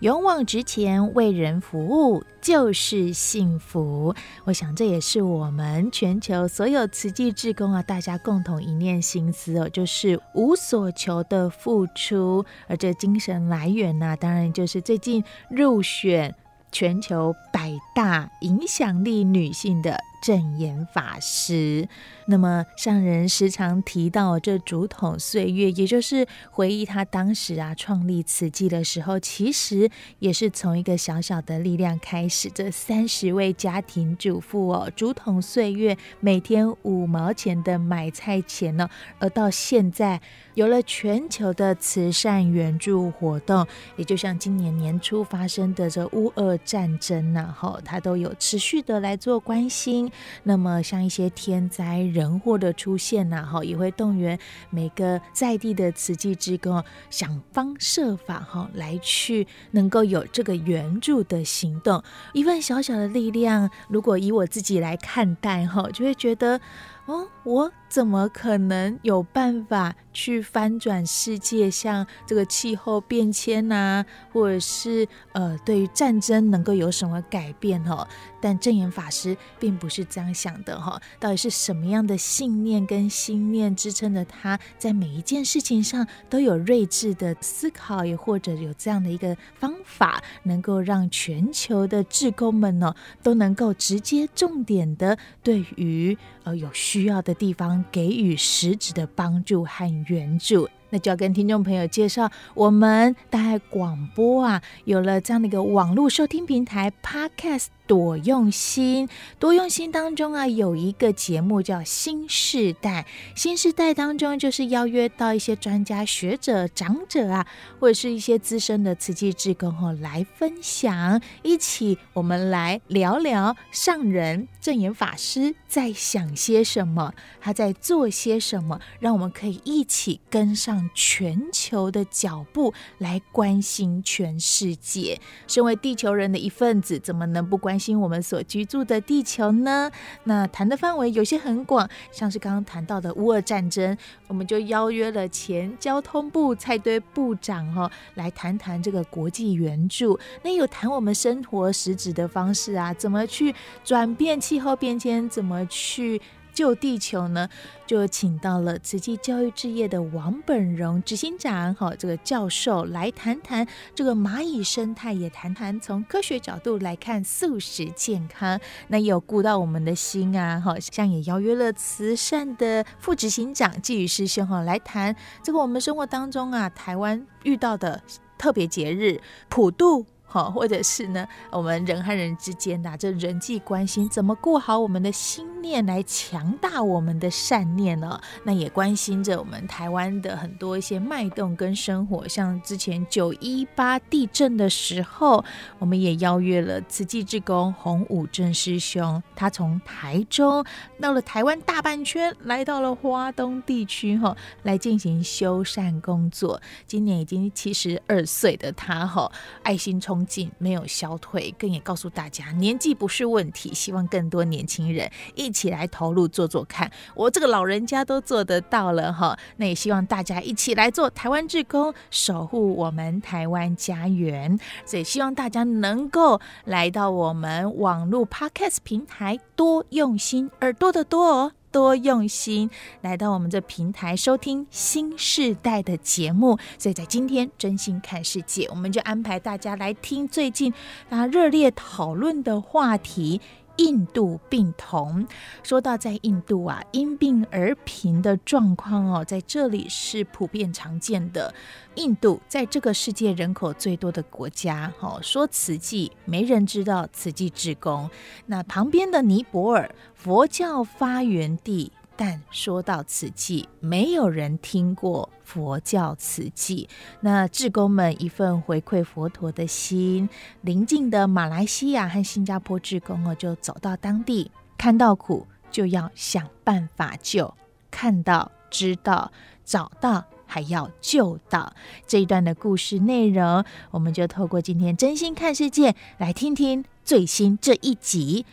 勇往直前，为人服务就是幸福。我想这也是我们全球所有慈济志工啊，大家共同一念心思哦，就是无所求的付出。而这精神来源呢、啊，当然就是最近入选全球百大影响力女性的。证言法师，那么上人时常提到这竹筒岁月，也就是回忆他当时啊创立慈济的时候，其实也是从一个小小的力量开始。这三十位家庭主妇哦，竹筒岁月每天五毛钱的买菜钱呢，而到现在有了全球的慈善援助活动，也就像今年年初发生的这乌俄战争呐，哈，他都有持续的来做关心。那么，像一些天灾人祸的出现呐，哈，也会动员每个在地的慈济职工，想方设法哈，来去能够有这个援助的行动。一份小小的力量，如果以我自己来看待哈，就会觉得，哦，我。怎么可能有办法去翻转世界？像这个气候变迁呐、啊，或者是呃，对于战争能够有什么改变？哈，但证严法师并不是这样想的。哈，到底是什么样的信念跟心念支撑着他在每一件事情上都有睿智的思考，也或者有这样的一个方法，能够让全球的志工们呢，都能够直接重点的对于呃有需需要的地方。给予实质的帮助和援助。那就要跟听众朋友介绍，我们大爱广播啊，有了这样的一个网络收听平台 Podcast。多用心，多用心当中啊，有一个节目叫《新世代》。新世代当中，就是邀约到一些专家学者、长者啊，或者是一些资深的慈济志工哦，来分享，一起我们来聊聊上人证严法师在想些什么，他在做些什么，让我们可以一起跟上全球的脚步，来关心全世界。身为地球人的一份子，怎么能不关？关心我们所居住的地球呢？那谈的范围有些很广，像是刚刚谈到的乌俄战争，我们就邀约了前交通部蔡堆部长哈，来谈谈这个国际援助。那有谈我们生活实质的方式啊，怎么去转变气候变迁，怎么去。救地球呢，就请到了慈济教育置业的王本荣执行长，哈，这个教授来谈谈这个蚂蚁生态，也谈谈从科学角度来看素食健康。那也有顾到我们的心啊，哈，像也邀约了慈善的副执行长季宇师兄，哈，来谈这个我们生活当中啊，台湾遇到的特别节日普渡。好，或者是呢，我们人和人之间的这人际关系，怎么过好我们的心念，来强大我们的善念呢？那也关心着我们台湾的很多一些脉动跟生活，像之前九一八地震的时候，我们也邀约了慈济志工洪武正师兄，他从台中到了台湾大半圈，来到了花东地区哈，来进行修缮工作。今年已经七十二岁的他哈，爱心充。没有消退，更也告诉大家，年纪不是问题，希望更多年轻人一起来投入做做看。我这个老人家都做得到了哈，那也希望大家一起来做台湾志工，守护我们台湾家园。所以希望大家能够来到我们网络 Podcast 平台，多用心，耳朵的多哦。多用心来到我们这平台收听新世代的节目，所以在今天真心看世界，我们就安排大家来听最近大家热烈讨论的话题：印度病童。说到在印度啊，因病而贫的状况哦，在这里是普遍常见的。印度在这个世界人口最多的国家，哦，说慈济没人知道慈济志工。那旁边的尼泊尔，佛教发源地。但说到慈济，没有人听过佛教慈济。那志工们一份回馈佛陀的心，邻近的马来西亚和新加坡志工哦，就走到当地，看到苦就要想办法救，看到知道找到还要救到。这一段的故事内容，我们就透过今天真心看世界来听听最新这一集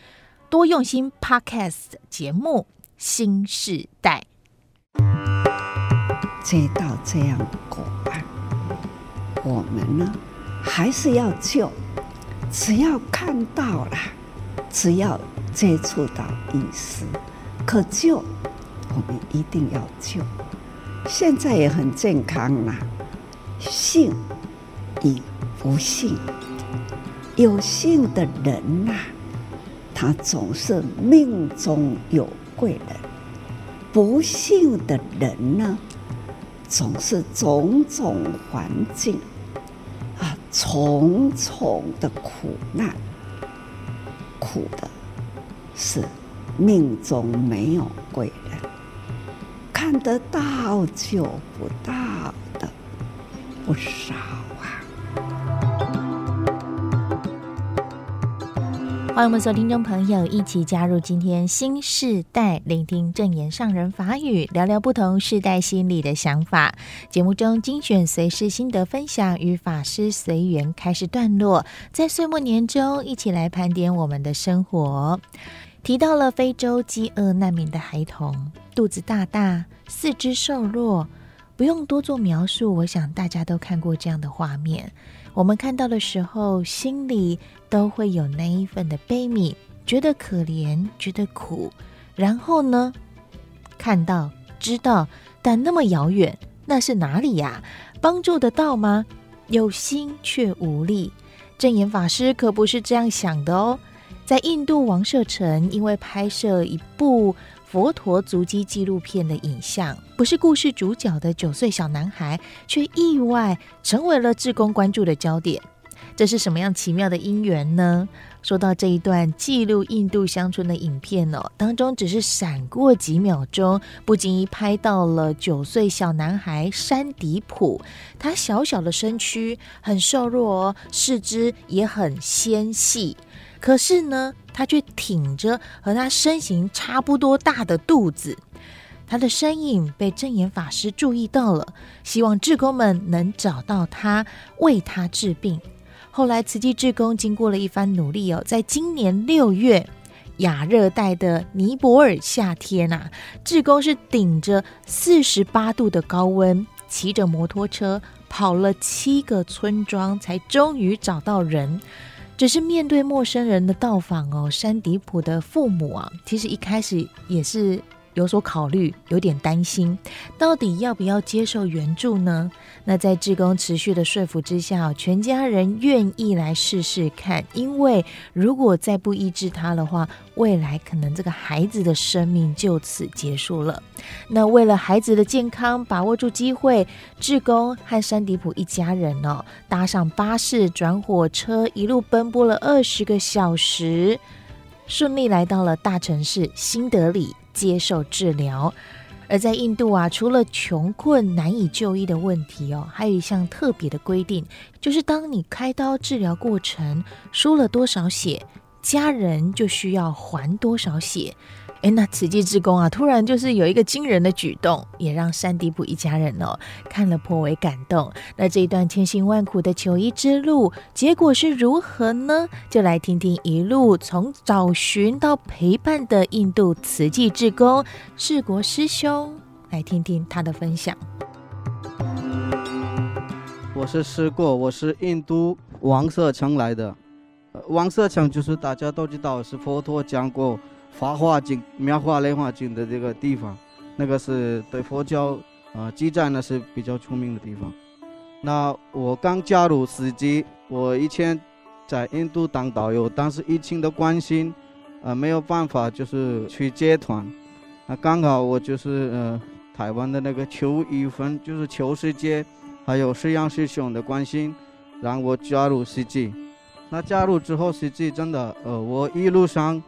多用心 Podcast 节目。新时代接到这样的果啊，我们呢还是要救。只要看到了，只要接触到意识，可救，我们一定要救。现在也很健康啦，幸与不幸，有幸的人呐，他总是命中有。贵人，不幸的人呢，总是种种环境啊，重重的苦难，苦的是命中没有贵人，看得到救不到的不少。欢迎我们所有听众朋友一起加入今天新世代，聆听证言上人法语，聊聊不同世代心里的想法。节目中精选随时心得分享与法师随缘开示段落，在岁末年终一起来盘点我们的生活。提到了非洲饥饿难民的孩童，肚子大大，四肢瘦弱，不用多做描述，我想大家都看过这样的画面。我们看到的时候，心里都会有那一份的悲悯，觉得可怜，觉得苦。然后呢，看到、知道，但那么遥远，那是哪里呀？帮助得到吗？有心却无力。证严法师可不是这样想的哦。在印度王舍城，因为拍摄一部。佛陀足迹纪录片的影像，不是故事主角的九岁小男孩，却意外成为了志工关注的焦点。这是什么样奇妙的因缘呢？说到这一段记录印度乡村的影片哦，当中只是闪过几秒钟，不经意拍到了九岁小男孩山迪普，他小小的身躯很瘦弱哦，四肢也很纤细。可是呢，他却挺着和他身形差不多大的肚子，他的身影被证严法师注意到了，希望志工们能找到他，为他治病。后来慈济志工经过了一番努力哦，在今年六月，亚热带的尼泊尔夏天呐、啊，志工是顶着四十八度的高温，骑着摩托车跑了七个村庄，才终于找到人。只是面对陌生人的到访哦，山迪普的父母啊，其实一开始也是有所考虑，有点担心，到底要不要接受援助呢？那在志工持续的说服之下，全家人愿意来试试看，因为如果再不医治他的话，未来可能这个孩子的生命就此结束了。那为了孩子的健康，把握住机会，志工和山迪普一家人哦，搭上巴士转火车，一路奔波了二十个小时，顺利来到了大城市新德里接受治疗。而在印度啊，除了穷困难以就医的问题哦，还有一项特别的规定，就是当你开刀治疗过程输了多少血，家人就需要还多少血。哎，那慈济志工啊，突然就是有一个惊人的举动，也让山迪普一家人哦看了颇为感动。那这一段千辛万苦的求医之路，结果是如何呢？就来听听一路从找寻到陪伴的印度慈济志工世国师兄，来听听他的分享。我是世国，我是印度王舍城来的。王舍城就是大家都知道是佛陀讲过。《法华经》《妙法莲华经》的这个地方，那个是对佛教啊记载呢是比较出名的地方。那我刚加入司机，我以前在印度当导游，当时疫情的关系，呃，没有办法就是去接团。那刚好我就是呃台湾的那个邱玉芬，就是邱师姐，还有师洋师兄的关心，让我加入司机。那加入之后，CG 真的呃，我一路上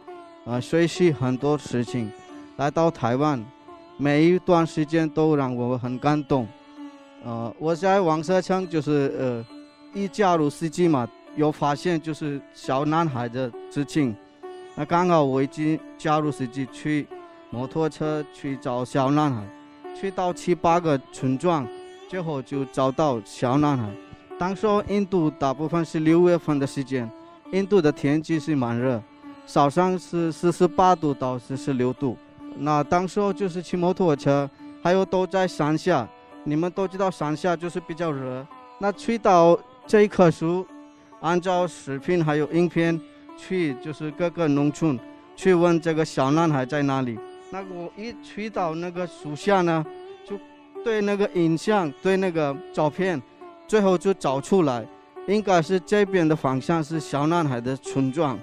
呃学习很多事情。来到台湾，每一段时间都让我很感动。呃，我在王社强就是呃一加入司机嘛，有发现就是小男孩的事情。那刚好我已经加入司机去。摩托车去找小男孩，去到七八个村庄，最后就找到小男孩。当时印度大部分是六月份的时间，印度的天气是蛮热，早上是四十八度到四十六度。那当时候就是骑摩托车，还有都在山下。你们都知道山下就是比较热。那去到这一棵树，按照视频还有影片去，就是各个农村去问这个小男孩在哪里。那我一去到那个树下呢，就对那个影像，对那个照片，最后就找出来，应该是这边的方向是小男孩的村庄。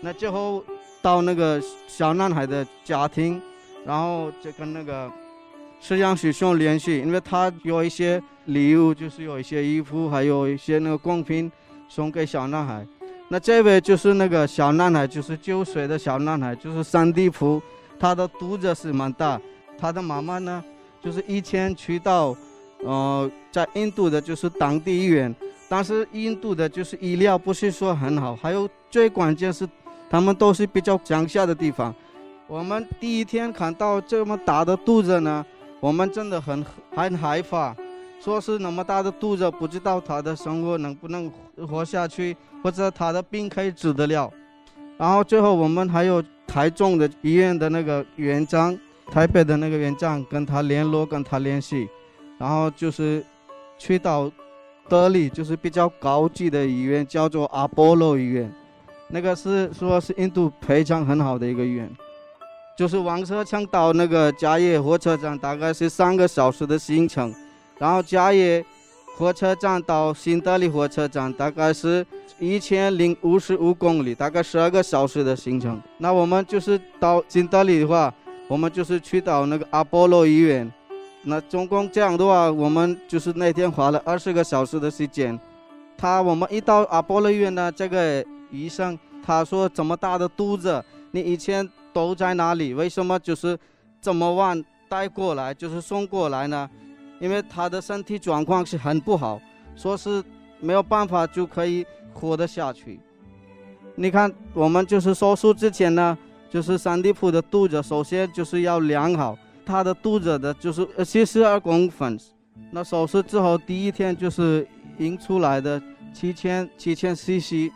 那最后到那个小男孩的家庭，然后就跟那个摄像师兄联系，因为他有一些礼物，就是有一些衣服，还有一些那个贡品送给小男孩。那这位就是那个小男孩，就是九岁的小男孩，就是三地铺。他的肚子是蛮大，他的妈妈呢，就是以前去到，呃，在印度的就是当地医院，但是印度的就是医疗不是说很好，还有最关键是，他们都是比较乡下的地方。我们第一天看到这么大的肚子呢，我们真的很很害怕，说是那么大的肚子，不知道他的生活能不能活下去，或者他的病可以治得了。然后最后我们还有。台中的医院的那个院长，台北的那个院长跟他联络，跟他联系，然后就是去到德里，就是比较高级的医院，叫做阿波罗医院，那个是说是印度非常很好的一个医院，就是王车强到那个嘉义火车站大概是三个小时的行程，然后嘉义火车站到新德里火车站大概是。一千零五十五公里，大概十二个小时的行程。那我们就是到新德里的话，我们就是去到那个阿波罗医院。那总共这样的话，我们就是那天花了二十个小时的时间。他我们一到阿波罗医院呢，这个医生他说：“这么大的肚子，你以前都在哪里？为什么就是这么晚带过来，就是送过来呢？因为他的身体状况是很不好，说是没有办法就可以。”活得下去。你看，我们就是手术之前呢，就是三地铺的肚子，首先就是要量好他的肚子的，就是七十二公分。那手术之后第一天就是引出来的七千七千 CC。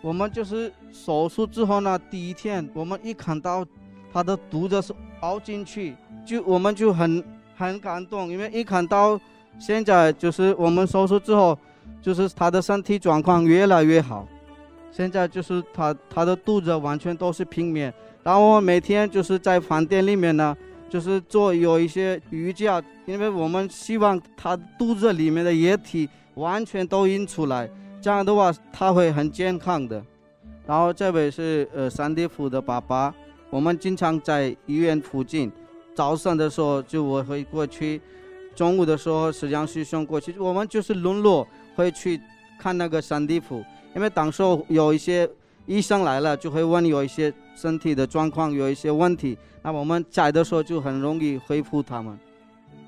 我们就是手术之后呢，第一天我们一看到他的肚子是凹进去，就我们就很很感动，因为一看到现在就是我们手术之后。就是他的身体状况越来越好，现在就是他他的肚子完全都是平面，然后我每天就是在饭店里面呢，就是做有一些瑜伽，因为我们希望他肚子里面的液体完全都印出来，这样的话他会很健康的。然后这位是呃三地夫的爸爸，我们经常在医院附近，早上的时候就我会过去，中午的时候师洋师兄过去，我们就是轮落。会去看那个三地夫，因为当时有一些医生来了，就会问有一些身体的状况，有一些问题，那我们在的时候就很容易回复他们。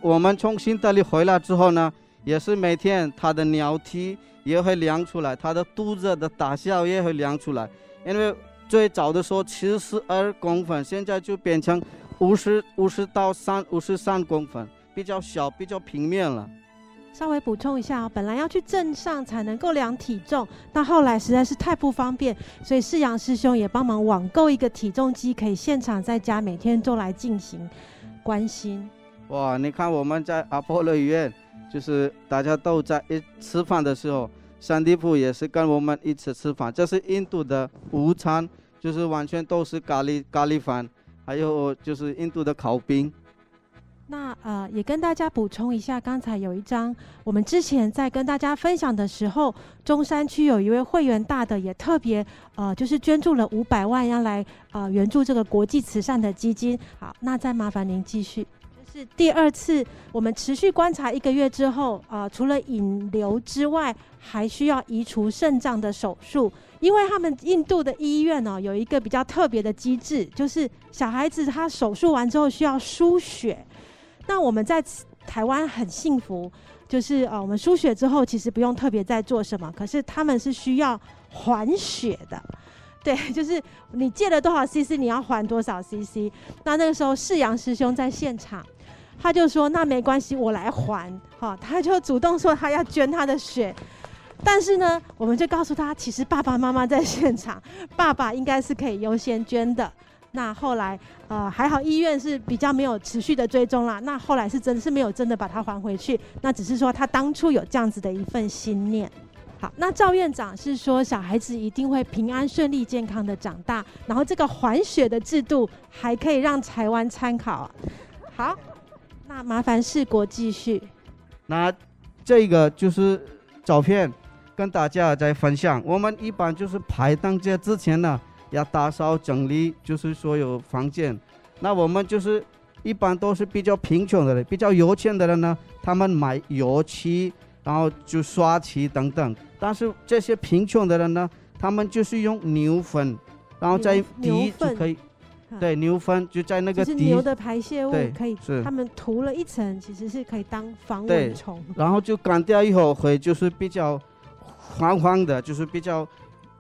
我们从新德里回来之后呢，也是每天他的尿体也会量出来，他的肚子的大小也会量出来。因为最早的时候七十二公分，现在就变成五十五十到三五十三公分，比较小，比较平面了。稍微补充一下哦，本来要去镇上才能够量体重，但后来实在是太不方便，所以师洋师兄也帮忙网购一个体重机，可以现场在家每天都来进行关心。哇，你看我们在阿波罗医院，就是大家都在一吃饭的时候，三地铺也是跟我们一起吃饭。这是印度的午餐，就是完全都是咖喱咖喱饭，还有就是印度的烤饼。那呃，也跟大家补充一下，刚才有一张，我们之前在跟大家分享的时候，中山区有一位会员大的也特别呃，就是捐助了五百万，要来呃援助这个国际慈善的基金。好，那再麻烦您继续。是第二次，我们持续观察一个月之后，呃，除了引流之外，还需要移除肾脏的手术，因为他们印度的医院呢、有一个比较特别的机制，就是小孩子他手术完之后需要输血。那我们在台湾很幸福，就是呃，我们输血之后其实不用特别再做什么，可是他们是需要还血的。对，就是你借了多少 CC，你要还多少 CC。那那个时候世阳师兄在现场。他就说：“那没关系，我来还。”好，他就主动说他要捐他的血。但是呢，我们就告诉他，其实爸爸妈妈在现场，爸爸应该是可以优先捐的。那后来，呃，还好医院是比较没有持续的追踪啦。那后来是真是没有真的把他还回去。那只是说他当初有这样子的一份心念。好，那赵院长是说小孩子一定会平安顺利健康的长大。然后这个还血的制度还可以让台湾参考。好。那麻烦世国继续。那这个就是照片，跟大家在分享。我们一般就是排档节之前呢，要打扫整理，就是所有房间。那我们就是一般都是比较贫穷的人，比较有钱的人呢，他们买油漆，然后就刷漆等等。但是这些贫穷的人呢，他们就是用牛粪，然后再滴就可以。对，牛粪就在那个底，牛的排泄物可以，他们涂了一层，其实是可以当防蚊虫。然后就干掉以后会就是比较黄黄的，就是比较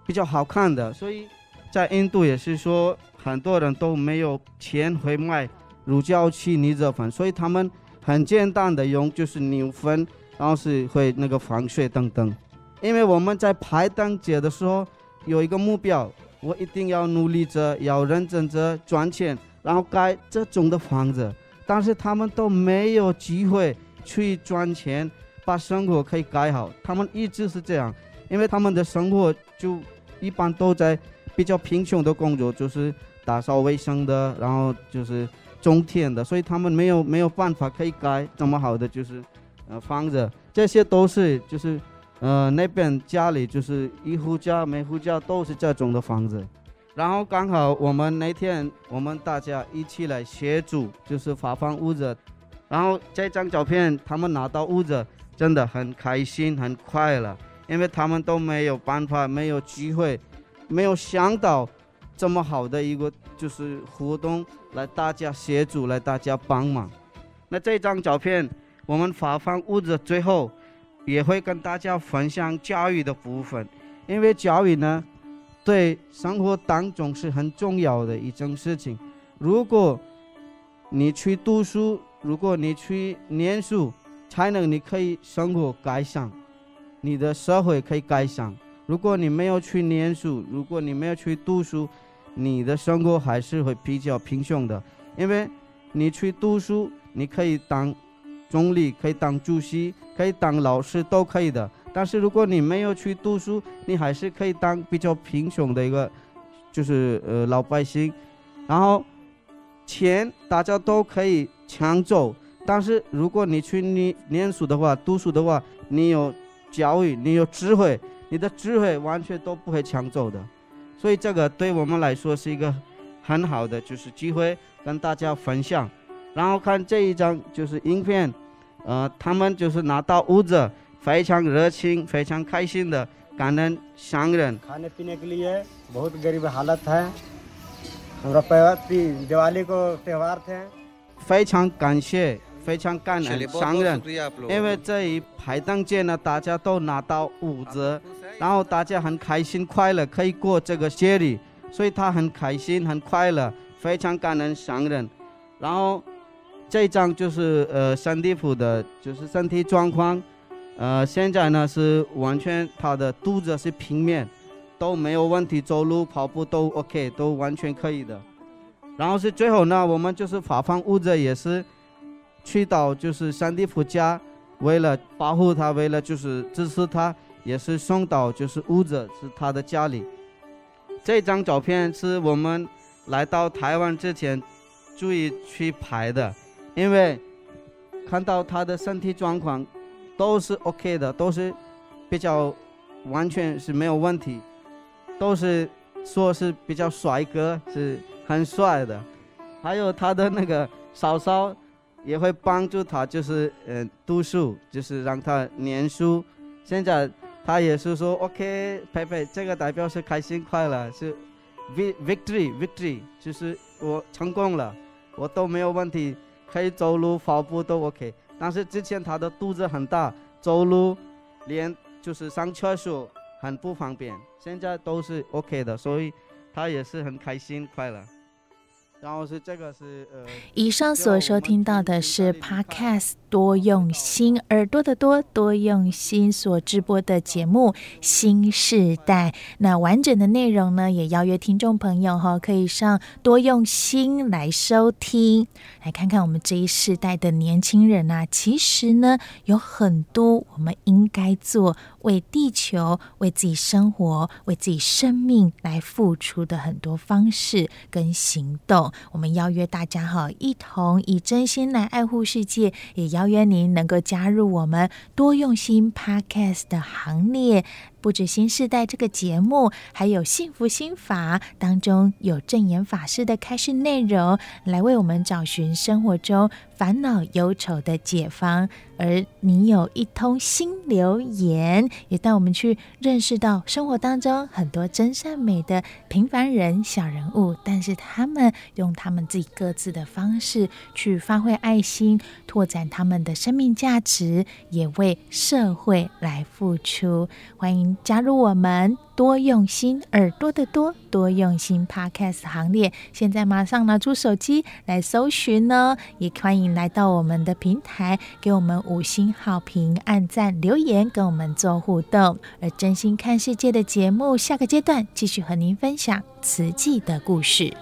比较好看的。所以在印度也是说，很多人都没有钱会卖乳胶漆泥子粉，所以他们很简单的用就是牛粪，然后是会那个防水等等。因为我们在排灯节的时候有一个目标。我一定要努力着，要认真着赚钱，然后盖这种的房子。但是他们都没有机会去赚钱，把生活可以盖好。他们一直是这样，因为他们的生活就一般都在比较贫穷的工作，就是打扫卫生的，然后就是种田的，所以他们没有没有办法可以盖这么好的就是呃房子。这些都是就是。呃，那边家里就是一户家，每户家都是这种的房子。然后刚好我们那天我们大家一起来协助，就是发放物资。然后这张照片，他们拿到物资真的很开心，很快乐，因为他们都没有办法，没有机会，没有想到这么好的一个就是活动，来大家协助，来大家帮忙。那这张照片，我们发放物资最后。也会跟大家分享教育的部分，因为教育呢，对生活当中是很重要的一件事情。如果你去读书，如果你去念书，才能你可以生活改善，你的社会可以改善。如果你没有去念书，如果你没有去读书，你的生活还是会比较贫穷的。因为你去读书，你可以当。总理可以当主席，可以当老师，都可以的。但是如果你没有去读书，你还是可以当比较贫穷的一个，就是呃老百姓。然后钱大家都可以抢走，但是如果你去念念书的话，读书的话，你有教育，你有智慧，你的智慧完全都不会抢走的。所以这个对我们来说是一个很好的就是机会，跟大家分享。然后看这一张就是影片，呃，他们就是拿到物资，非常热情，非常开心的感恩商人。非常感谢，非常感恩商人，因为这一排档节呢，大家都拿到物资，然后大家很开心快乐，可以过这个节日，所以他很开心很快乐，非常感恩商人，然后。这张就是呃，山地普的，就是身体状况，呃，现在呢是完全他的肚子是平面，都没有问题，走路跑步都 OK，都完全可以的。然后是最后呢，我们就是发放物资，也是去到就是山地普家，为了保护他，为了就是支持他，也是送到就是物资是他的家里。这张照片是我们来到台湾之前注意去拍的。因为看到他的身体状况都是 OK 的，都是比较完全是没有问题，都是说是比较帅哥，是很帅的。还有他的那个嫂嫂也会帮助他，就是嗯读书，就是让他念书。现在他也是说 OK，佩佩，这个代表是开心快乐，是 victory victory，就是我成功了，我都没有问题。可以走路、跑步都 OK，但是之前他的肚子很大，走路连就是上厕所很不方便。现在都是 OK 的，所以他也是很开心、快乐。然后是这个是呃，以上所收听到的是 Podcast 多用心耳朵的多多用心所直播的节目新时代。那完整的内容呢，也邀约听众朋友哈，可以上多用心来收听，来看看我们这一世代的年轻人呐、啊，其实呢有很多我们应该做。为地球、为自己生活、为自己生命来付出的很多方式跟行动，我们邀约大家哈，一同以真心来爱护世界，也邀约您能够加入我们多用心 Podcast 的行列。不止心示代这个节目，还有幸福心法当中有正言法师的开示内容，来为我们找寻生活中烦恼忧愁的解方。而你有一通心留言，也带我们去认识到生活当中很多真善美的平凡人、小人物，但是他们用他们自己各自的方式去发挥爱心，拓展他们的生命价值，也为社会来付出。欢迎加入我们。多用心，耳朵的多，多用心 Podcast 行列。现在马上拿出手机来搜寻呢，也欢迎来到我们的平台，给我们五星好评、按赞、留言，跟我们做互动。而真心看世界的节目，下个阶段继续和您分享慈济的故事。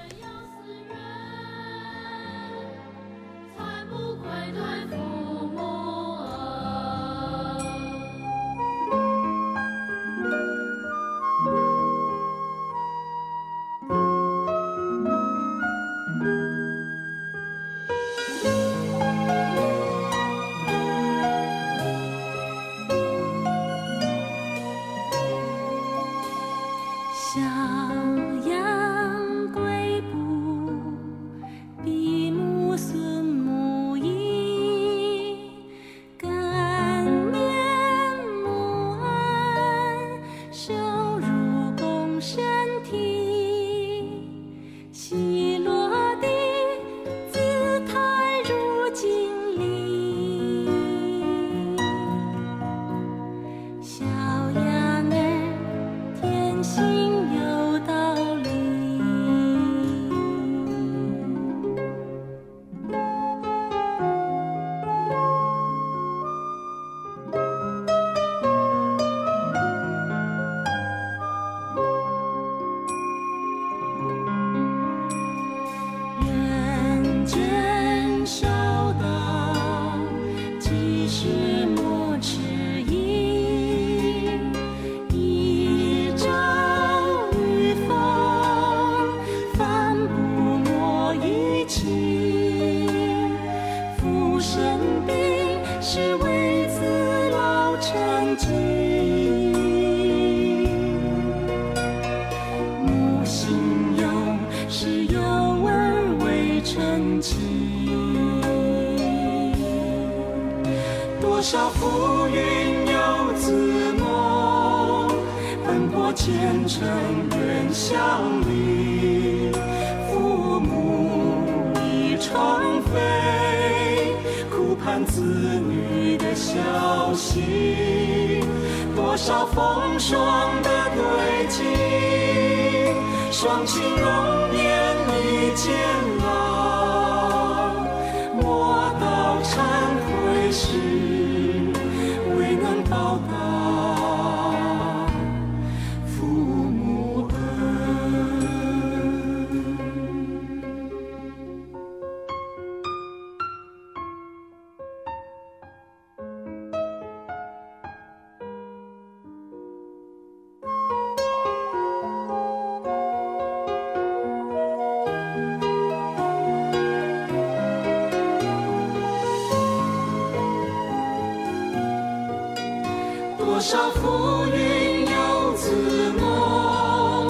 多少浮云游子梦，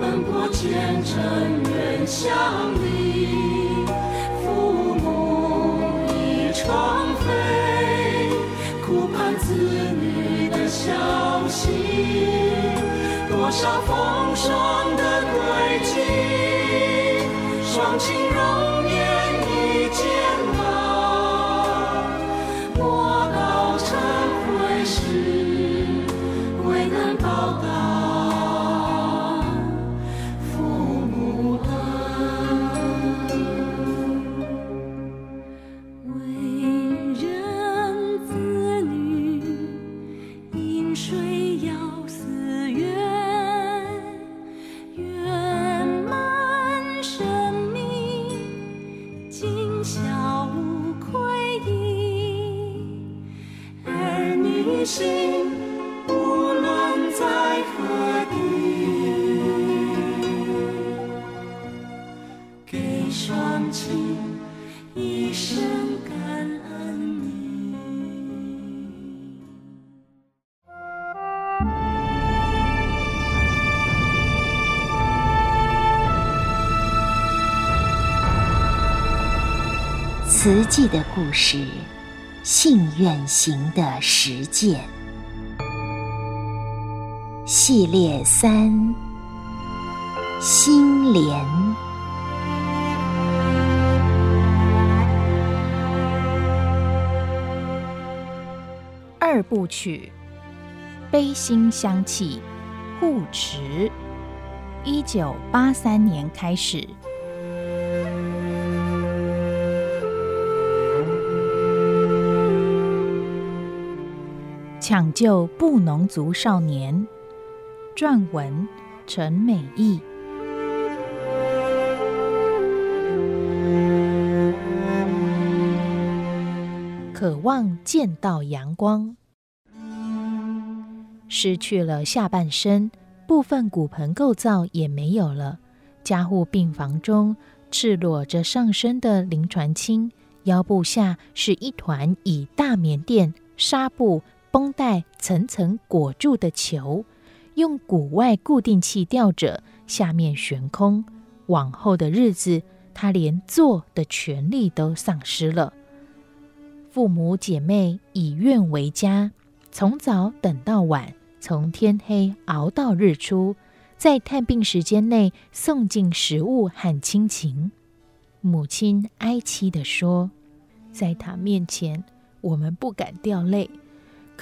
奔波前程远乡里，父母一窗飞，苦盼子女的消息。多少风霜信愿行的实践系列三：心莲二部曲，悲心相契，护持。一九八三年开始。抢救布农族少年，撰文陈美意。渴望见到阳光，失去了下半身，部分骨盆构造也没有了。加护病房中，赤裸着上身的林传清，腰部下是一团以大棉垫、纱布。绷带层层裹住的球，用骨外固定器吊着，下面悬空。往后的日子，他连坐的权利都丧失了。父母姐妹以愿为家，从早等到晚，从天黑熬到日出，在探病时间内送进食物和亲情。母亲哀戚地说：“在他面前，我们不敢掉泪。”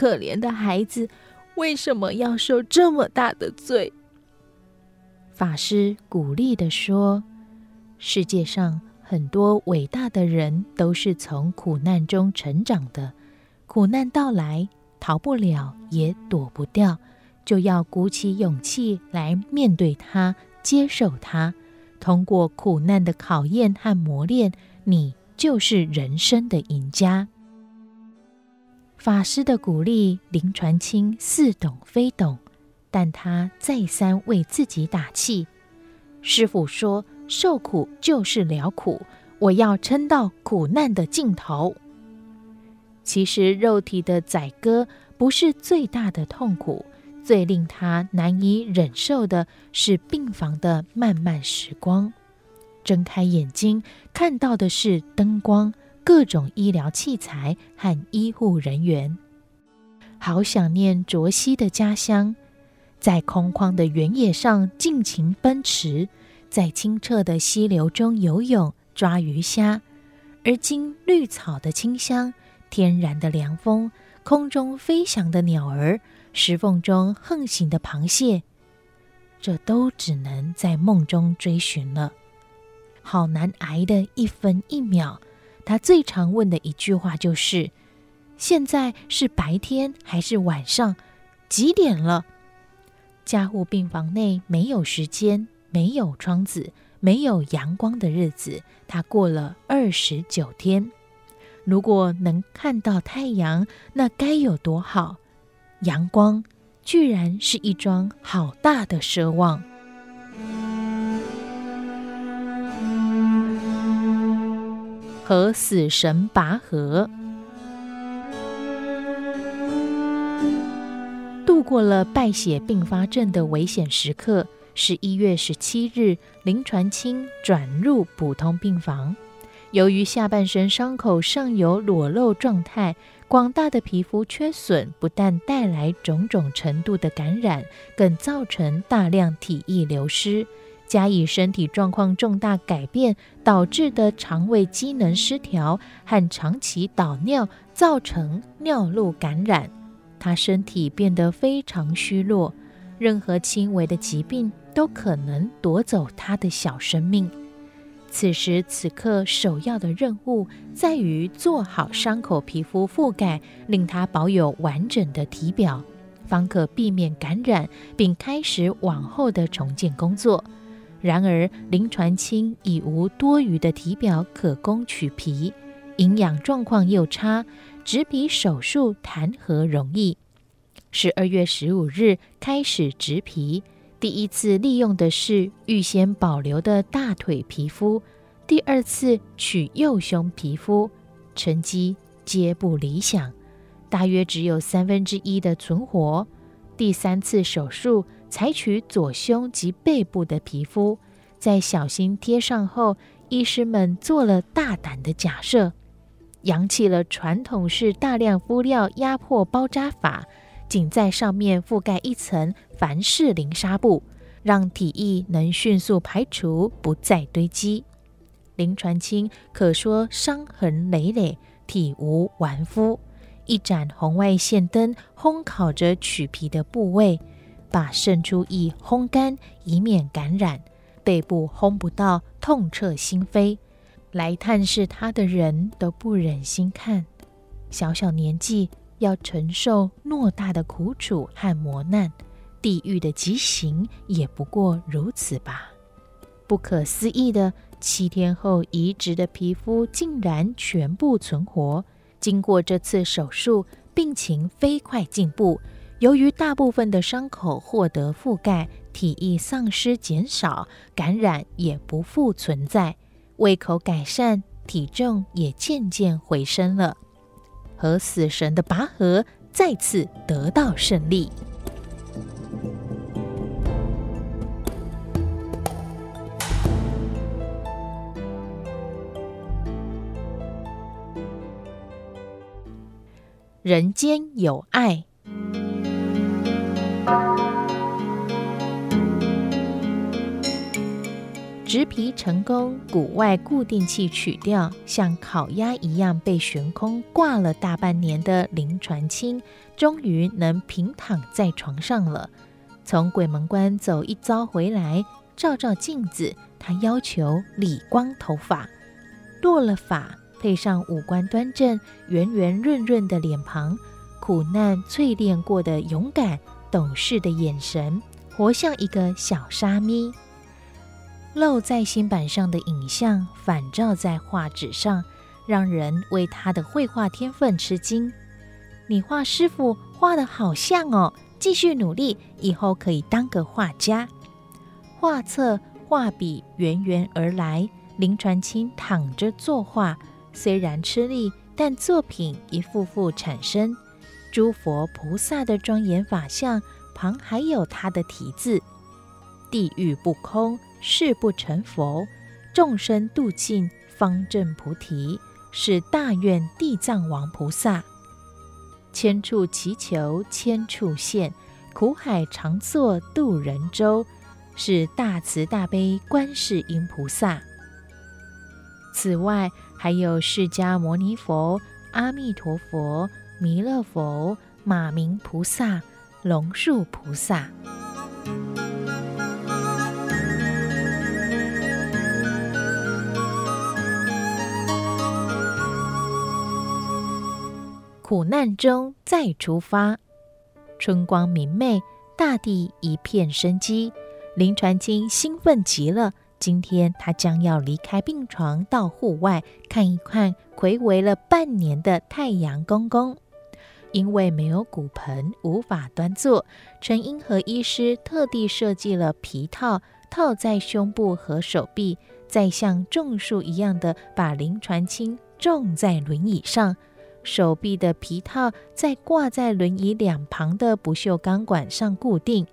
可怜的孩子，为什么要受这么大的罪？法师鼓励地说：“世界上很多伟大的人都是从苦难中成长的，苦难到来，逃不了也躲不掉，就要鼓起勇气来面对它，接受它。通过苦难的考验和磨练，你就是人生的赢家。”法师的鼓励，林传清似懂非懂，但他再三为自己打气。师傅说：“受苦就是了苦，我要撑到苦难的尽头。”其实，肉体的宰割不是最大的痛苦，最令他难以忍受的是病房的漫漫时光。睁开眼睛，看到的是灯光。各种医疗器材和医护人员，好想念卓西的家乡，在空旷的原野上尽情奔驰，在清澈的溪流中游泳抓鱼虾，而今绿草的清香，天然的凉风，空中飞翔的鸟儿，石缝中横行的螃蟹，这都只能在梦中追寻了。好难挨的一分一秒。他最常问的一句话就是：“现在是白天还是晚上？几点了？”加护病房内没有时间，没有窗子，没有阳光的日子，他过了二十九天。如果能看到太阳，那该有多好！阳光居然是一桩好大的奢望。和死神拔河。度过了败血并发症的危险时刻，十一月十七日，林传清转入普通病房。由于下半身伤口尚有裸露状态，广大的皮肤缺损不但带来种种程度的感染，更造成大量体液流失。加以身体状况重大改变导致的肠胃机能失调和长期导尿，造成尿路感染，他身体变得非常虚弱，任何轻微的疾病都可能夺走他的小生命。此时此刻，首要的任务在于做好伤口皮肤覆盖，令它保有完整的体表，方可避免感染，并开始往后的重建工作。然而，林传清已无多余的体表可供取皮，营养状况又差，植皮手术谈何容易？十二月十五日开始植皮，第一次利用的是预先保留的大腿皮肤，第二次取右胸皮肤，成绩皆不理想，大约只有三分之一的存活。第三次手术。采取左胸及背部的皮肤，在小心贴上后，医师们做了大胆的假设，扬弃了传统式大量敷料压迫包扎法，仅在上面覆盖一层凡士林纱布，让体液能迅速排除，不再堆积。林传清可说伤痕累累，体无完肤，一盏红外线灯烘烤着取皮的部位。把渗出液烘干，以免感染；背部烘不到，痛彻心扉。来探视他的人都不忍心看。小小年纪要承受偌大的苦楚和磨难，地狱的极刑也不过如此吧？不可思议的，七天后移植的皮肤竟然全部存活。经过这次手术，病情飞快进步。由于大部分的伤口获得覆盖，体液丧失减少，感染也不复存在，胃口改善，体重也渐渐回升了。和死神的拔河再次得到胜利。人间有爱。植皮成功，骨外固定器取掉，像烤鸭一样被悬空挂了大半年的林传清，终于能平躺在床上了。从鬼门关走一遭回来，照照镜子，他要求理光头发，落了发，配上五官端正、圆圆润润的脸庞，苦难淬炼过的勇敢、懂事的眼神，活像一个小沙弥。露在新板上的影像反照在画纸上，让人为他的绘画天分吃惊。你画师傅画得好像哦，继续努力，以后可以当个画家。画册、画笔源源而来，林传清躺着作画，虽然吃力，但作品一幅幅产生。诸佛菩萨的庄严法相旁还有他的题字：“地狱不空。”誓不成佛，众生度尽方证菩提，是大愿地藏王菩萨。千处祈求千处现，苦海常作渡人舟，是大慈大悲观世音菩萨。此外，还有释迦牟尼佛、阿弥陀佛、弥勒佛、马明菩萨、龙树菩萨。苦难中再出发，春光明媚，大地一片生机。林传清兴奋极了。今天他将要离开病床，到户外看一看睽违了半年的太阳公公。因为没有骨盆，无法端坐，陈英和医师特地设计了皮套，套在胸部和手臂，再像种树一样的把林传清种在轮椅上。手臂的皮套再挂在轮椅两旁的不锈钢管上固定，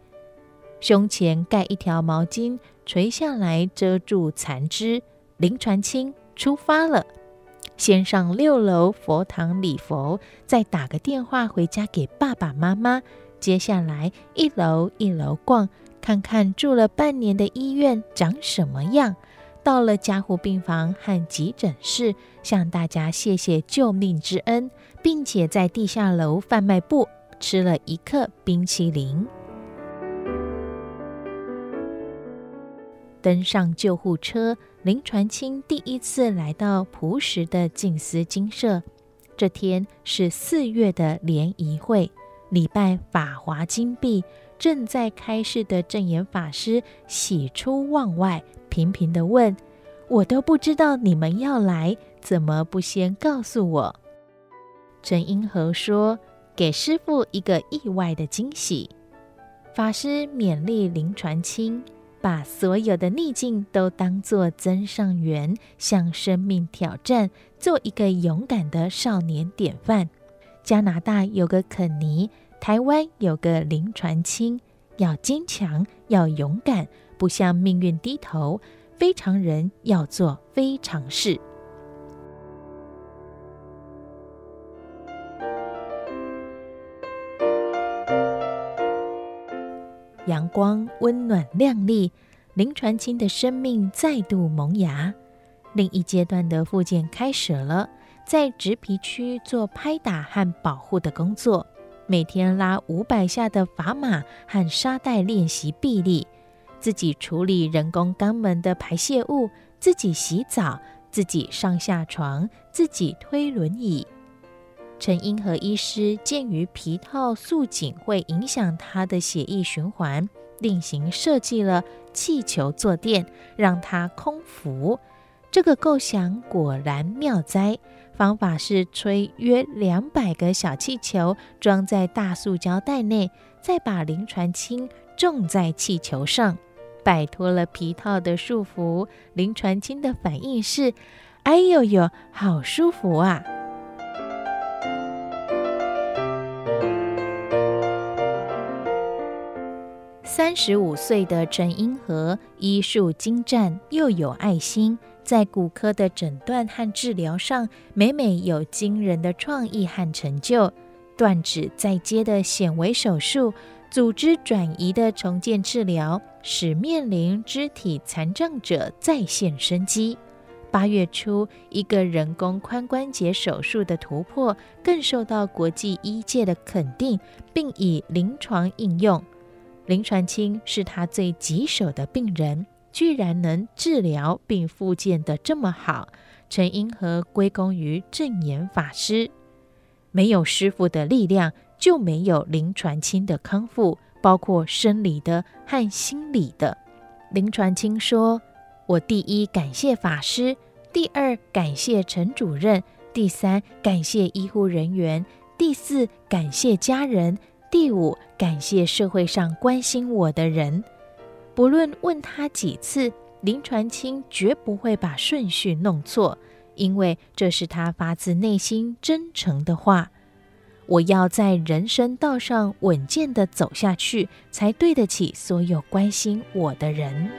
胸前盖一条毛巾垂下来遮住残肢。林传清出发了，先上六楼佛堂礼佛，再打个电话回家给爸爸妈妈。接下来一楼一楼逛，看看住了半年的医院长什么样。到了加护病房和急诊室，向大家谢谢救命之恩，并且在地下楼贩卖部吃了一克冰淇淋。登上救护车，林传清第一次来到朴实的静思精舍。这天是四月的联谊会，礼拜《法华经》毕，正在开示的正言法师喜出望外。频频地问：“我都不知道你们要来，怎么不先告诉我？”陈英和说：“给师父一个意外的惊喜。”法师勉励林传清，把所有的逆境都当作增上缘，向生命挑战，做一个勇敢的少年典范。加拿大有个肯尼，台湾有个林传清，要坚强，要勇敢。不向命运低头，非常人要做非常事。阳光温暖亮丽，林传清的生命再度萌芽。另一阶段的复健开始了，在植皮区做拍打和保护的工作，每天拉五百下的砝码和沙袋练习臂力。自己处理人工肛门的排泄物，自己洗澡，自己上下床，自己推轮椅。陈英和医师鉴于皮套束紧会影响他的血液循环，另行设计了气球坐垫，让他空腹。这个构想果然妙哉！方法是吹约两百个小气球，装在大塑胶袋内，再把林传清种在气球上。摆脱了皮套的束缚，林传清的反应是：“哎呦呦，好舒服啊！”三十五岁的陈英和医术精湛，又有爱心，在骨科的诊断和治疗上，每每有惊人的创意和成就。断指再接的显微手术。组织转移的重建治疗，使面临肢体残障者再现生机。八月初，一个人工髋关节手术的突破，更受到国际医界的肯定，并以临床应用。林传清是他最棘手的病人，居然能治疗并复健得这么好。陈英和归功于正言法师，没有师父的力量。就没有林传清的康复，包括生理的和心理的。林传清说：“我第一感谢法师，第二感谢陈主任，第三感谢医护人员，第四感谢家人，第五感谢社会上关心我的人。不论问他几次，林传清绝不会把顺序弄错，因为这是他发自内心真诚的话。”我要在人生道上稳健地走下去，才对得起所有关心我的人。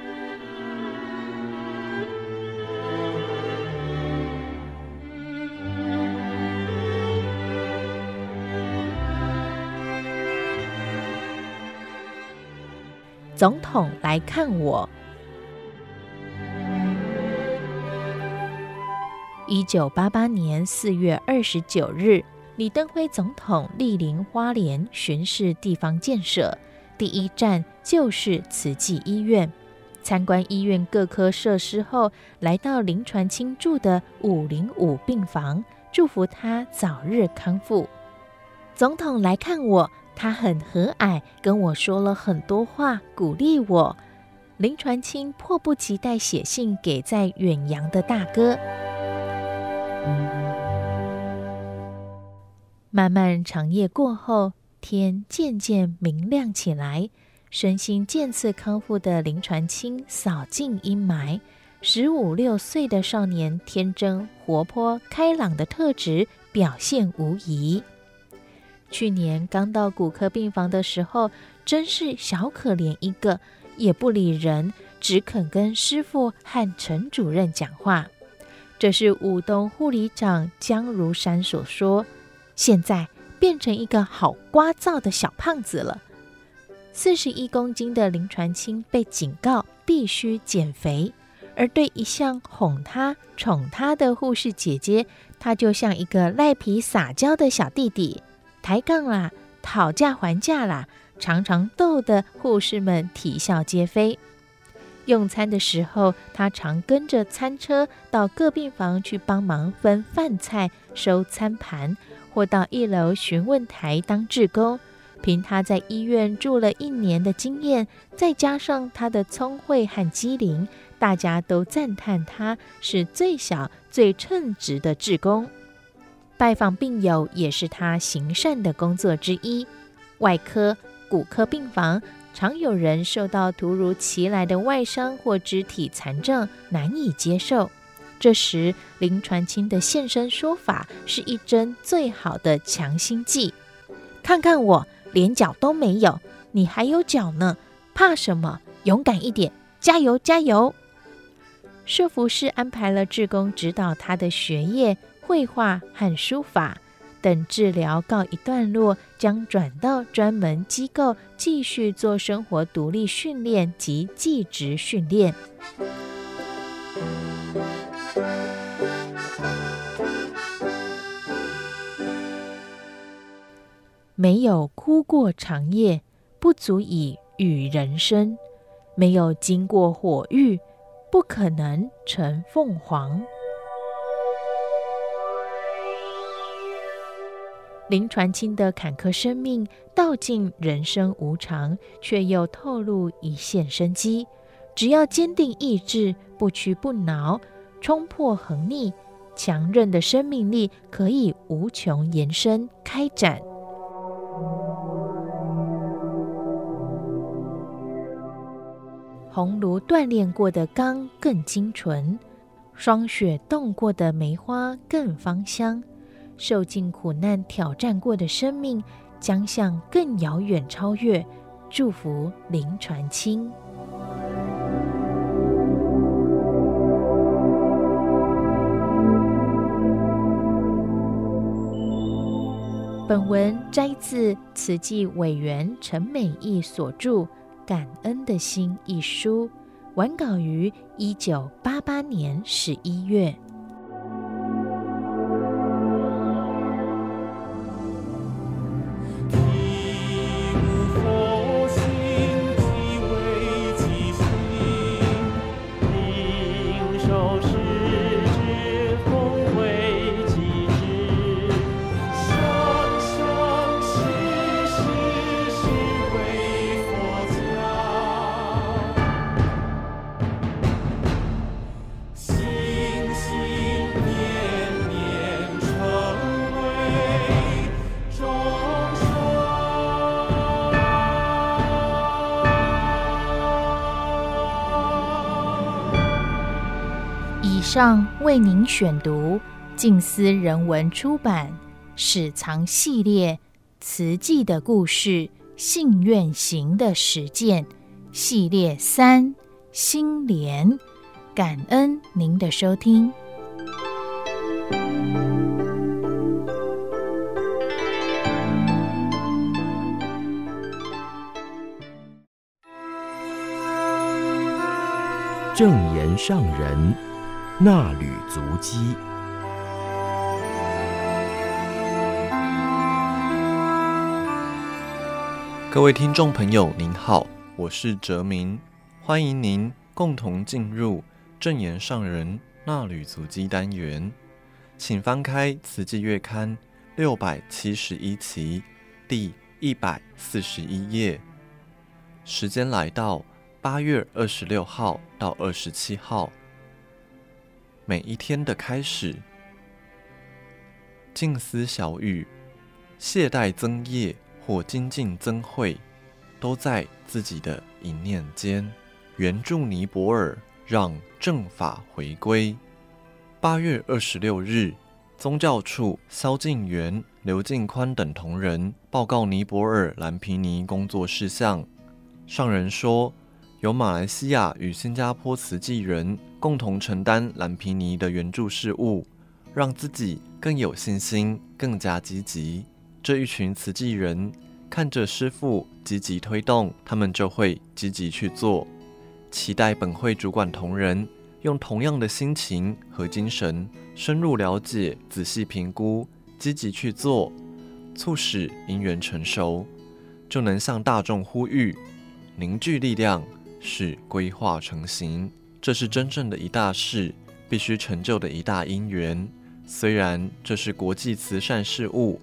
总统来看我。一九八八年四月二十九日。李登辉总统莅临花莲巡视地方建设，第一站就是慈济医院。参观医院各科设施后，来到林传清住的五零五病房，祝福他早日康复。总统来看我，他很和蔼，跟我说了很多话，鼓励我。林传清迫不及待写信给在远洋的大哥。漫漫长夜过后，天渐渐明亮起来。身心渐次康复的林传清扫尽阴霾，十五六岁的少年天真、活泼、开朗的特质表现无遗。去年刚到骨科病房的时候，真是小可怜一个，也不理人，只肯跟师傅和陈主任讲话。这是武东护理长江如山所说。现在变成一个好聒噪的小胖子了。四十一公斤的林传清被警告必须减肥。而对一向哄他、宠他的护士姐姐，他就像一个赖皮撒娇的小弟弟，抬杠啦，讨价还价啦，常常逗得护士们啼笑皆非。用餐的时候，他常跟着餐车到各病房去帮忙分饭菜、收餐盘，或到一楼询问台当志工。凭他在医院住了一年的经验，再加上他的聪慧和机灵。大家都赞叹他是最小、最称职的志工。拜访病友也是他行善的工作之一。外科、骨科病房常有人受到突如其来的外伤或肢体残障难以接受，这时林传清的现身说法是一针最好的强心剂。看看我，连脚都没有，你还有脚呢，怕什么？勇敢一点，加油，加油！社服师安排了志工指导他的学业、绘画和书法。等治疗告一段落，将转到专门机构继续做生活独立训练及技职训练。没有哭过长夜，不足以与人生；没有经过火狱。不可能成凤凰。林传清的坎坷生命道尽人生无常，却又透露一线生机。只要坚定意志，不屈不挠，冲破横逆，强韧的生命力可以无穷延伸开展。红炉锻炼过的钢更精纯，霜雪冻过的梅花更芳香。受尽苦难挑战过的生命，将向更遥远超越。祝福林传清。本文摘自慈济委员陈美意所著。《感恩的心》一书，完稿于一九八八年十一月。为您选读静思人文出版《史藏系列》慈济的故事，信愿行的实践系列三心莲，感恩您的收听。正言上人。纳履足迹。各位听众朋友，您好，我是哲明，欢迎您共同进入正言上人纳履足迹单元，请翻开《慈济月刊》六百七十一期第一百四十一页，时间来到八月二十六号到二十七号。每一天的开始，静思小语，懈怠增业或精进增慧，都在自己的一念间。原著尼泊尔让正法回归。八月二十六日，宗教处萧敬元、刘敬宽等同仁报告尼泊尔蓝皮尼工作事项。上人说，由马来西亚与新加坡慈济人共同承担蓝皮尼的援助事务，让自己更有信心，更加积极。这一群慈济人看着师父积极推动，他们就会积极去做。期待本会主管同仁用同样的心情和精神，深入了解、仔细评估、积极去做，促使因缘成熟，就能向大众呼吁，凝聚力量，使规划成型。这是真正的一大事，必须成就的一大因缘。虽然这是国际慈善事务，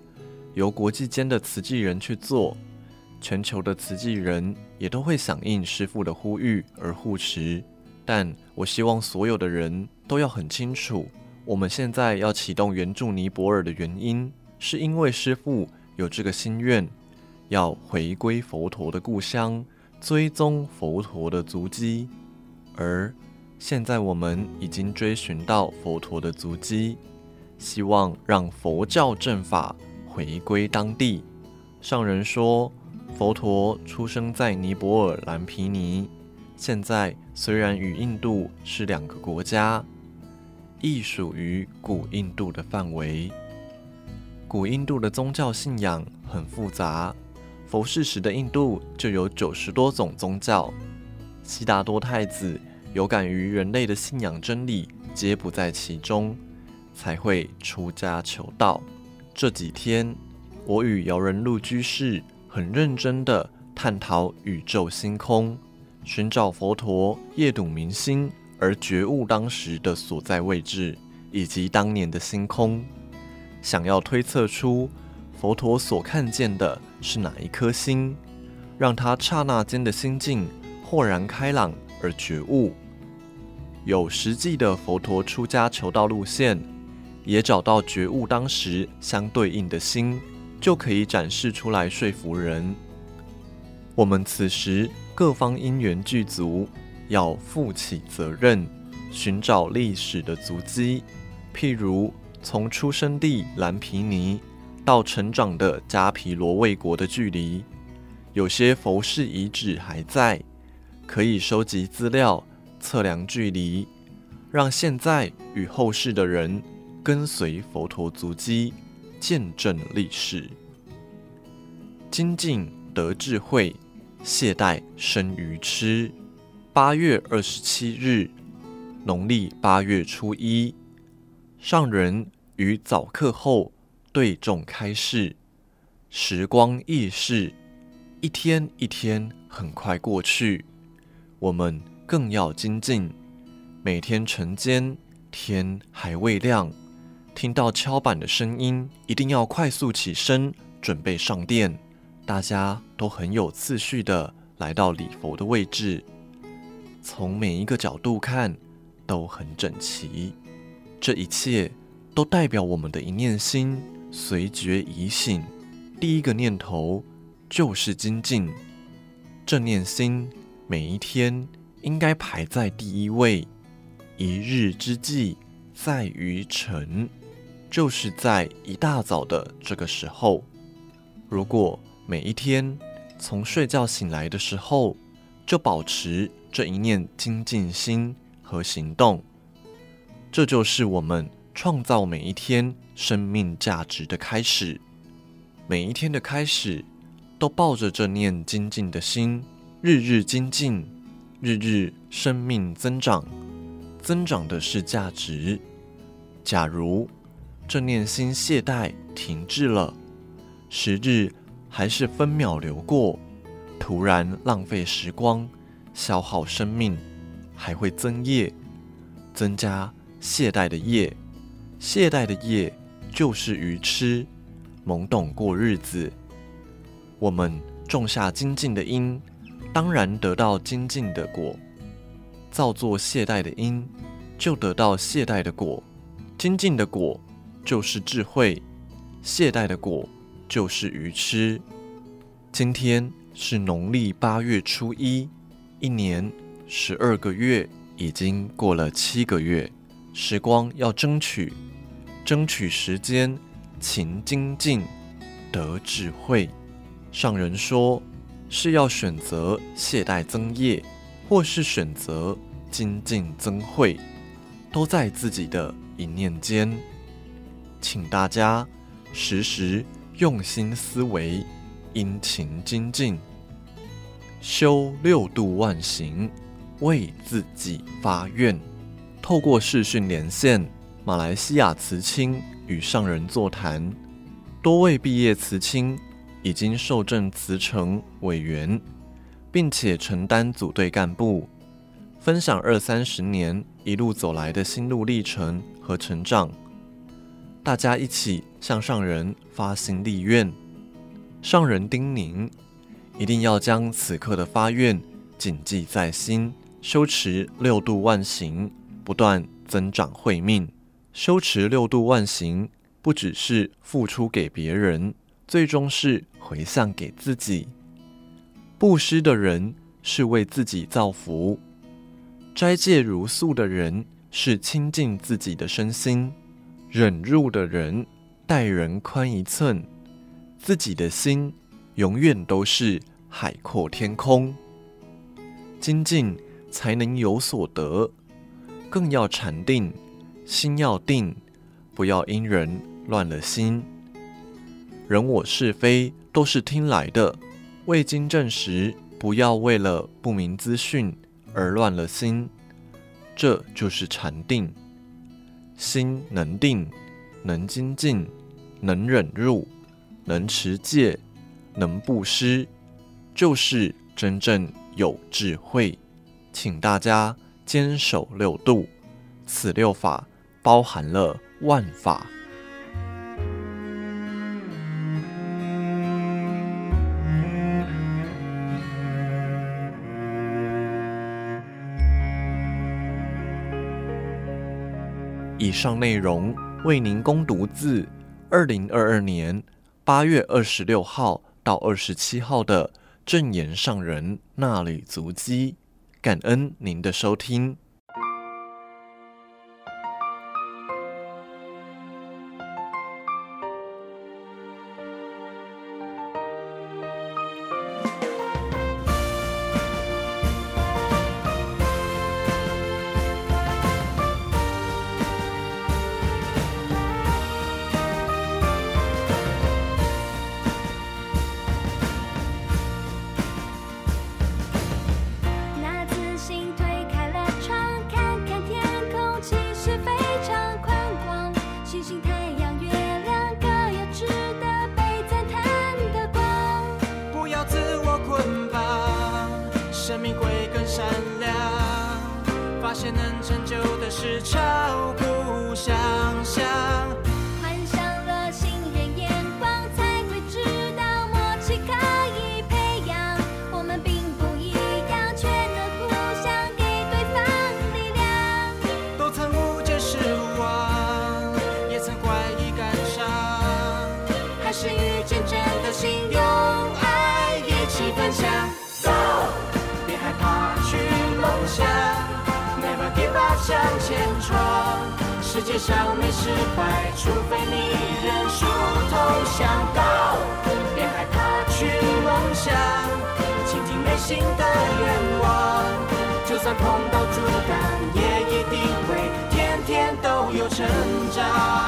由国际间的慈济人去做。全球的慈济人也都会响应师父的呼吁而护持，但我希望所有的人都要很清楚，我们现在要启动援助尼泊尔的原因，是因为师父有这个心愿，要回归佛陀的故乡，追踪佛陀的足迹，而现在我们已经追寻到佛陀的足迹，希望让佛教正法回归当地。上人说。佛陀出生在尼泊尔蓝毗尼，现在虽然与印度是两个国家，亦属于古印度的范围。古印度的宗教信仰很复杂，佛世时的印度就有九十多种宗教。悉达多太子有感于人类的信仰真理皆不在其中，才会出家求道。这几天，我与姚仁禄居士。很认真地探讨宇宙星空，寻找佛陀夜睹明星而觉悟当时的所在位置，以及当年的星空，想要推测出佛陀所看见的是哪一颗星，让他刹那间的心境豁然开朗而觉悟。有实际的佛陀出家求道路线，也找到觉悟当时相对应的心。就可以展示出来说服人。我们此时各方因缘具足，要负起责任，寻找历史的足迹。譬如从出生地蓝毗尼到成长的迦毗罗卫国的距离，有些佛事遗址还在，可以收集资料，测量距离，让现在与后世的人跟随佛陀足迹。见证历史，精进得智慧，懈怠生愚痴。八月二十七日，农历八月初一，上人于早课后对众开示：时光易逝，一天一天很快过去，我们更要精进。每天晨间，天还未亮。听到敲板的声音，一定要快速起身，准备上殿。大家都很有次序地来到礼佛的位置，从每一个角度看都很整齐。这一切都代表我们的一念心随觉已醒，第一个念头就是精进。这念心每一天应该排在第一位，一日之计在于晨。就是在一大早的这个时候，如果每一天从睡觉醒来的时候就保持这一念精进心和行动，这就是我们创造每一天生命价值的开始。每一天的开始都抱着这念精进的心，日日精进，日日生命增长，增长的是价值。假如这念心懈怠停滞了，时日还是分秒流过，突然浪费时光，消耗生命，还会增业，增加懈怠的业。懈怠的业就是愚痴，懵懂过日子。我们种下精进的因，当然得到精进的果；造作懈怠的因，就得到懈怠的果。精进的果。就是智慧，懈怠的果就是愚痴。今天是农历八月初一，一年十二个月已经过了七个月，时光要争取，争取时间，勤精进，得智慧。上人说，是要选择懈怠增业，或是选择精进增慧，都在自己的一念间。请大家时时用心思维，殷勤精进，修六度万行。为自己发愿，透过视讯连线，马来西亚慈青与上人座谈，多位毕业慈青已经受证慈诚委员，并且承担组队干部，分享二三十年一路走来的心路历程和成长。大家一起向上人发心立愿，上人叮咛，一定要将此刻的发愿谨记在心。修持六度万行，不断增长慧命。修持六度万行，不只是付出给别人，最终是回向给自己。布施的人是为自己造福，斋戒茹素的人是清净自己的身心，忍辱的人待人宽一寸，自己的心永远都是海阔天空。精进。才能有所得，更要禅定，心要定，不要因人乱了心。人我是非都是听来的，未经证实，不要为了不明资讯而乱了心。这就是禅定，心能定，能精进，能忍辱，能持戒，能布施，就是真正有智慧。请大家坚守六度，此六法包含了万法。以上内容为您攻读自二零二二年八月二十六号到二十七号的正言上人那里足迹。感恩您的收听。少没失败，除非你认输投降。到，别害怕去梦想，倾听内心的愿望。就算碰到阻挡，也一定会天天都有成长。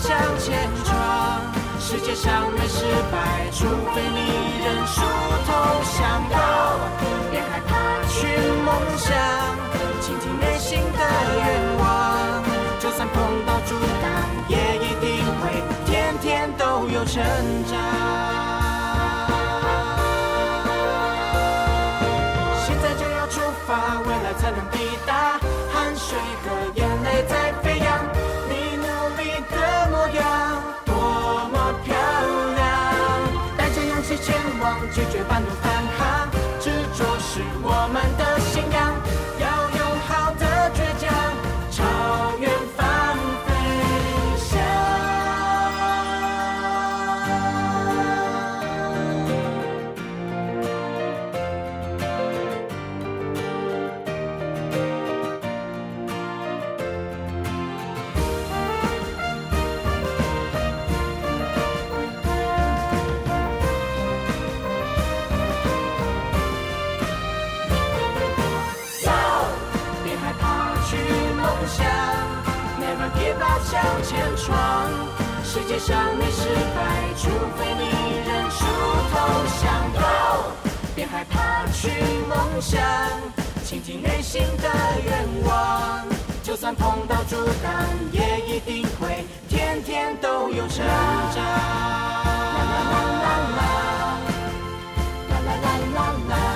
向前闯。世界上没失败，除非你认输投降。别害怕去梦想，倾听内心的愿望。就算碰到阻挡，也一定会天天都有成长。才能拒绝半路开。界上没失败，除非你认输投降。Go，别害怕去梦想，倾听内心的愿望。就算碰到阻挡，也一定会天天都有成长。啦啦啦啦啦，啦啦啦啦啦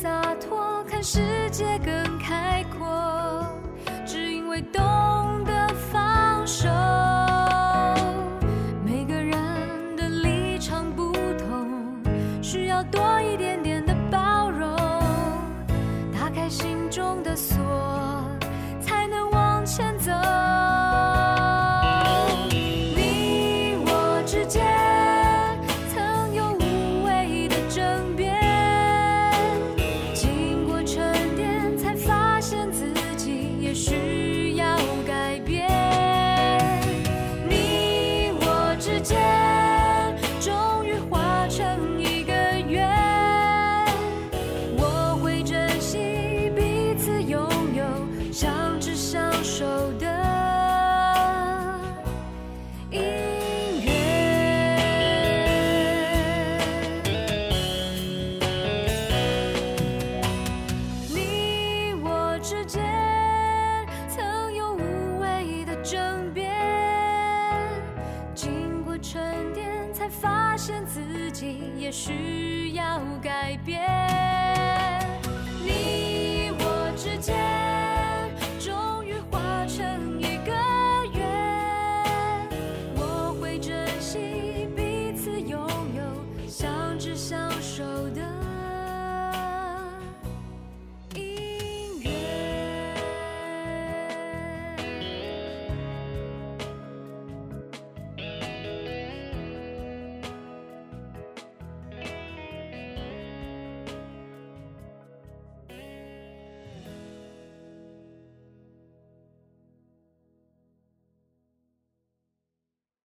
洒脱看世界更开阔只因为懂得放手。每个人的立场不同需要多一点点的包容打开心中的锁。